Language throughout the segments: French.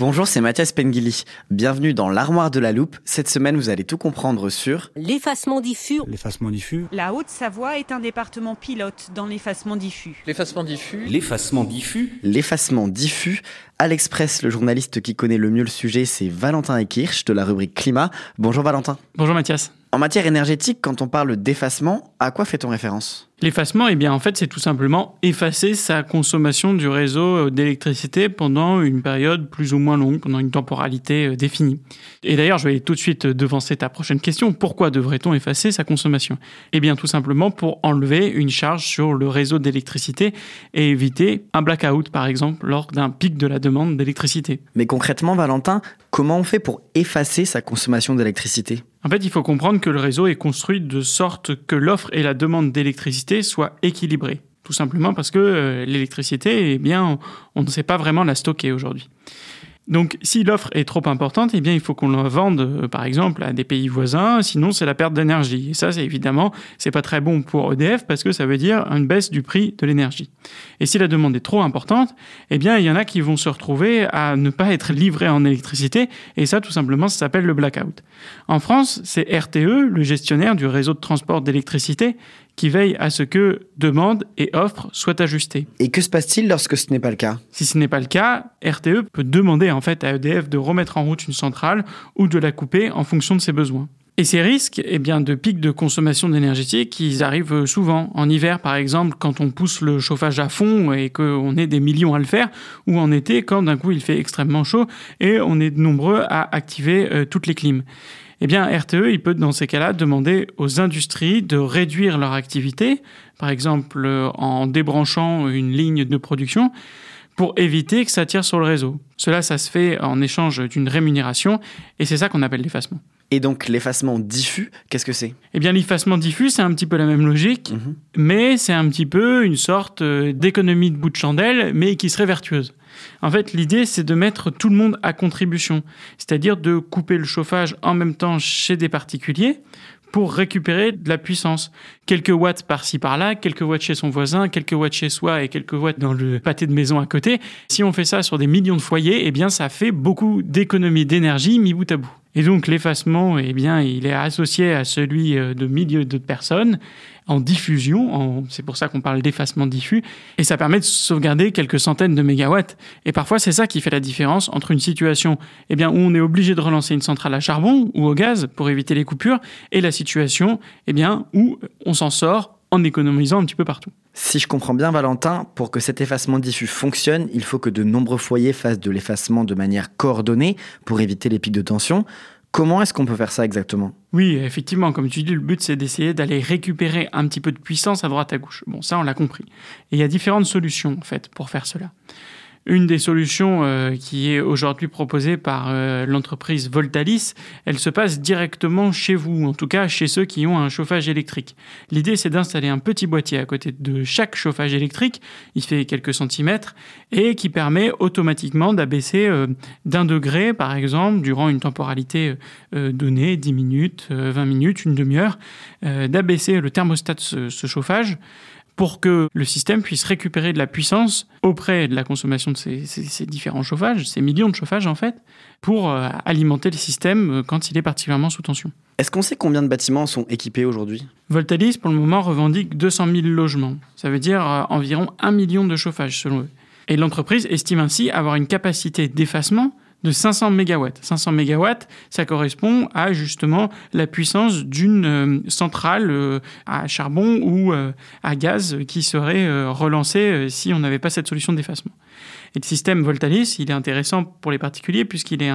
Bonjour, c'est Mathias Pengili. Bienvenue dans l'armoire de la loupe. Cette semaine, vous allez tout comprendre sur L'effacement diffus. L'effacement diffus. La Haute-Savoie est un département pilote dans l'effacement diffus. L'effacement diffus. L'effacement diffus. l'effacement diffus. À l'Express, le journaliste qui connaît le mieux le sujet, c'est Valentin Ekirch de la rubrique Climat. Bonjour Valentin. Bonjour Mathias. En matière énergétique, quand on parle d'effacement, à quoi fait-on référence? L'effacement, eh bien, en fait, c'est tout simplement effacer sa consommation du réseau euh, d'électricité pendant une période plus ou moins longue, pendant une temporalité euh, définie. Et d'ailleurs, je vais tout de suite devancer ta prochaine question. Pourquoi devrait-on effacer sa consommation? Eh bien, tout simplement pour enlever une charge sur le réseau d'électricité et éviter un blackout, par exemple, lors d'un pic de la demande d'électricité. Mais concrètement, Valentin, comment on fait pour effacer sa consommation d'électricité? En fait, il faut comprendre que le réseau est construit de sorte que l'offre et la demande d'électricité soient équilibrées. Tout simplement parce que euh, l'électricité, eh bien, on ne sait pas vraiment la stocker aujourd'hui. Donc, si l'offre est trop importante, eh bien, il faut qu'on la vende, euh, par exemple, à des pays voisins. Sinon, c'est la perte d'énergie. Et ça, c'est évidemment, c'est pas très bon pour EDF parce que ça veut dire une baisse du prix de l'énergie. Et si la demande est trop importante, eh bien, il y en a qui vont se retrouver à ne pas être livrés en électricité. Et ça, tout simplement, ça s'appelle le blackout. En France, c'est RTE, le gestionnaire du réseau de transport d'électricité, qui veille à ce que demande et offre soient ajustées. Et que se passe-t-il lorsque ce n'est pas le cas? Si ce n'est pas le cas, RTE peut demander en fait à EDF de remettre en route une centrale ou de la couper en fonction de ses besoins. Et ces risques, eh bien, de pics de consommation d'énergie, ils arrivent souvent. En hiver, par exemple, quand on pousse le chauffage à fond et qu'on est des millions à le faire, ou en été, quand d'un coup il fait extrêmement chaud et on est nombreux à activer euh, toutes les clims. Eh bien, RTE, il peut dans ces cas-là demander aux industries de réduire leur activité, par exemple euh, en débranchant une ligne de production, pour éviter que ça tire sur le réseau. Cela, ça se fait en échange d'une rémunération, et c'est ça qu'on appelle l'effacement. Et donc l'effacement diffus, qu'est-ce que c'est? Eh bien, l'effacement diffus, c'est un petit peu la même logique, Mhm. mais c'est un petit peu une sorte euh, d'économie de bout de chandelle, mais qui serait vertueuse. En fait, l'idée, c'est de mettre tout le monde à contribution, c'est-à-dire de couper le chauffage en même temps chez des particuliers pour récupérer de la puissance. Quelques watts par-ci par-là, quelques watts chez son voisin, quelques watts chez soi et quelques watts dans le pâté de maison à côté. Si on fait ça sur des millions de foyers, eh bien, ça fait beaucoup d'économies d'énergie mis bout à bout. Et donc, l'effacement, eh bien, il est associé à celui euh, de milliers de personnes en diffusion. C'est pour ça qu'on parle d'effacement diffus. Et ça permet de sauvegarder quelques centaines de mégawatts. Et parfois, c'est ça qui fait la différence entre une situation eh bien, où on est obligé de relancer une centrale à charbon ou au gaz pour éviter les coupures et la situation eh bien, où on s'en sort en économisant un petit peu partout. Si je comprends bien, Valentin, pour que cet effacement diffus fonctionne, il faut que de nombreux foyers fassent de l'effacement de manière coordonnée pour éviter les pics de tension. Comment est-ce qu'on peut faire ça exactement? Oui, effectivement, comme tu dis, le but c'est d'essayer d'aller récupérer un petit peu de puissance à droite à gauche. Bon, ça on l'a compris. Et il y a différentes solutions en fait pour faire cela. Une des solutions euh, qui est aujourd'hui proposée par euh, l'entreprise Voltalis, elle se passe directement chez vous, en tout cas chez ceux qui ont un chauffage électrique. L'idée c'est d'installer un petit boîtier à côté de chaque chauffage électrique, il fait quelques centimètres, et qui permet automatiquement d'abaisser euh, d'un degré, par exemple, durant une temporalité donnée, 10 minutes, euh, 20 minutes, une demi-heure, d'abaisser le thermostat de ce chauffage pour que le système puisse récupérer de la puissance auprès de la consommation de ces, ces- ces différents chauffages, ces millions de chauffages en fait, pour euh, alimenter le système euh, quand il est particulièrement sous tension. Est-ce qu'on sait combien de bâtiments sont équipés aujourd'hui? Voltalis, pour le moment, revendique 200 000 logements. Ça veut dire euh, environ 1 million de chauffages selon eux. Et l'entreprise estime ainsi avoir une capacité d'effacement de 500 MW. 500 MW, ça correspond à justement la puissance d'une euh, centrale euh, à charbon ou euh, à gaz qui serait relancée si on n'avait pas cette solution d'effacement. Et le système Voltalis, il est intéressant pour les particuliers puisqu'il est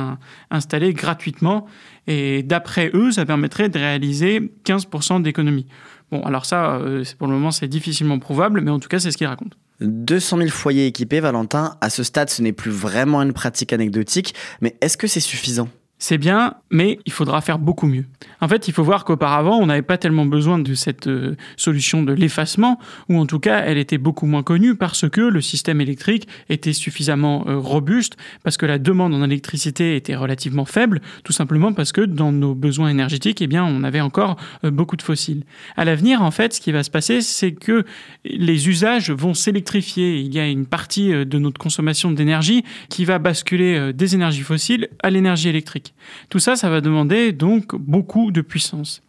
installé gratuitement et d'après eux, ça permettrait de réaliser 15% d'économie. Bon, alors ça, pour le moment, c'est difficilement prouvable, mais en tout cas, c'est ce qu'ils racontent. 200 000 foyers équipés, Valentin, à ce stade, ce n'est plus vraiment une pratique anecdotique, mais est-ce que c'est suffisant? C'est bien, mais il faudra faire beaucoup mieux. En fait, il faut voir qu'auparavant, on n'avait pas tellement besoin de cette euh, solution de l'effacement, ou en tout cas, elle était beaucoup moins connue parce que le système électrique était suffisamment euh, robuste, parce que la demande en électricité était relativement faible, tout simplement parce que dans nos besoins énergétiques, eh bien, on avait encore euh, beaucoup de fossiles. À l'avenir, en fait, ce qui va se passer, c'est que les usages vont s'électrifier. Il y a une partie de notre consommation d'énergie qui va basculer des énergies fossiles à l'énergie électrique. Tout ça, ça va demander donc beaucoup de puissance.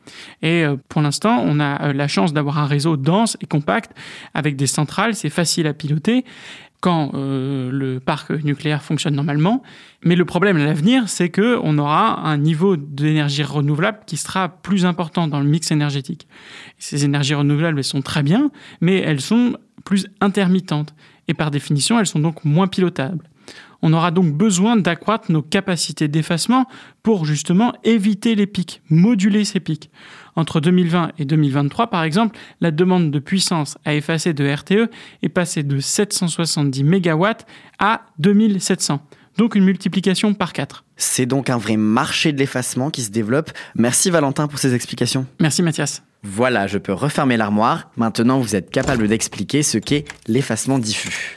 Et euh, pour l'instant, on a euh, la chance d'avoir un réseau dense et compact avec des centrales, c'est facile à piloter quand euh, le parc nucléaire fonctionne normalement. Mais le problème à l'avenir, c'est qu'on aura un niveau d'énergie renouvelable qui sera plus important dans le mix énergétique. Ces énergies renouvelables, elles sont très bien, mais elles sont plus intermittentes. Et par définition, elles sont donc moins pilotables. On aura donc besoin d'accroître nos capacités d'effacement pour justement éviter les pics, moduler ces pics. Entre 2020 et 2023, par exemple, la demande de puissance à effacer de RTE est passée de 770 MW à 2700 donc une multiplication par 4. C'est donc un vrai marché de l'effacement qui se développe. Merci Valentin pour ces explications. Merci Mathias. Voilà, je peux refermer l'armoire. Maintenant, vous êtes capable d'expliquer ce qu'est l'effacement diffus.